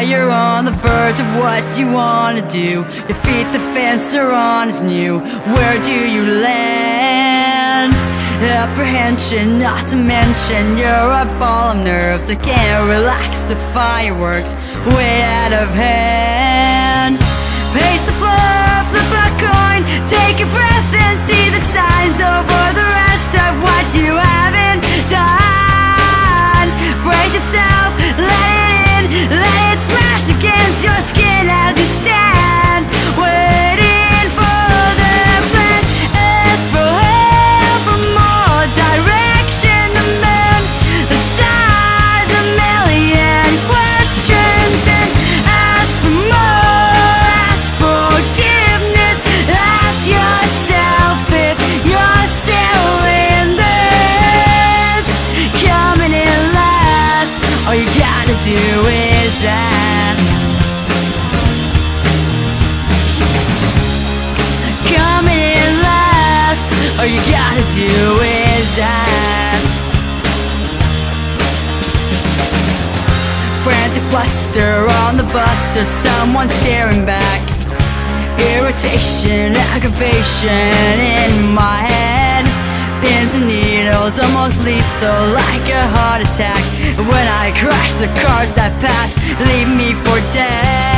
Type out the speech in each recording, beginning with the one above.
you're on the verge of what you wanna do. Your feet, the fence they're on is new. Where do you land? Apprehension, not to mention you're a ball of nerves that can't relax. The fireworks way out of hand. Pace the floor, flip a coin, take a breath and see the signs do is ask. In last. All you gotta do is ask. Frantic fluster on the bus, there's someone staring back. Irritation, aggravation in my head. Pins and needles, almost lethal, like a heart attack. When I crash, the cars that pass leave me for dead.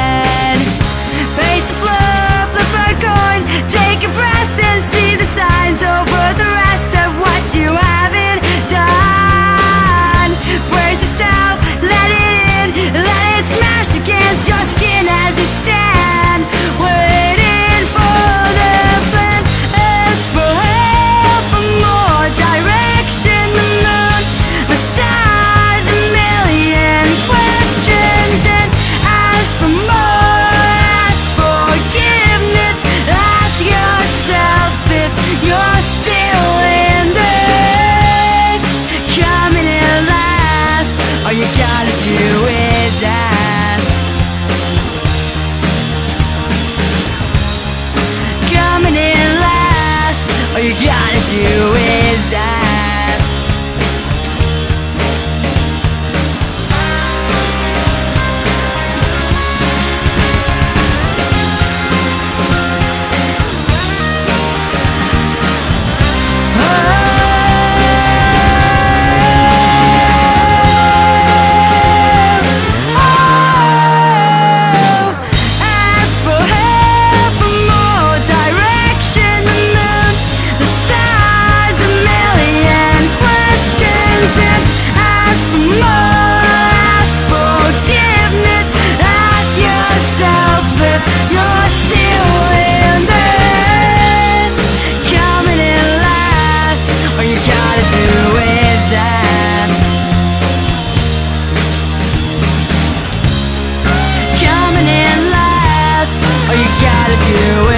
All you gotta do is ask. Coming in last. All you gotta do is ask. Gotta do ask.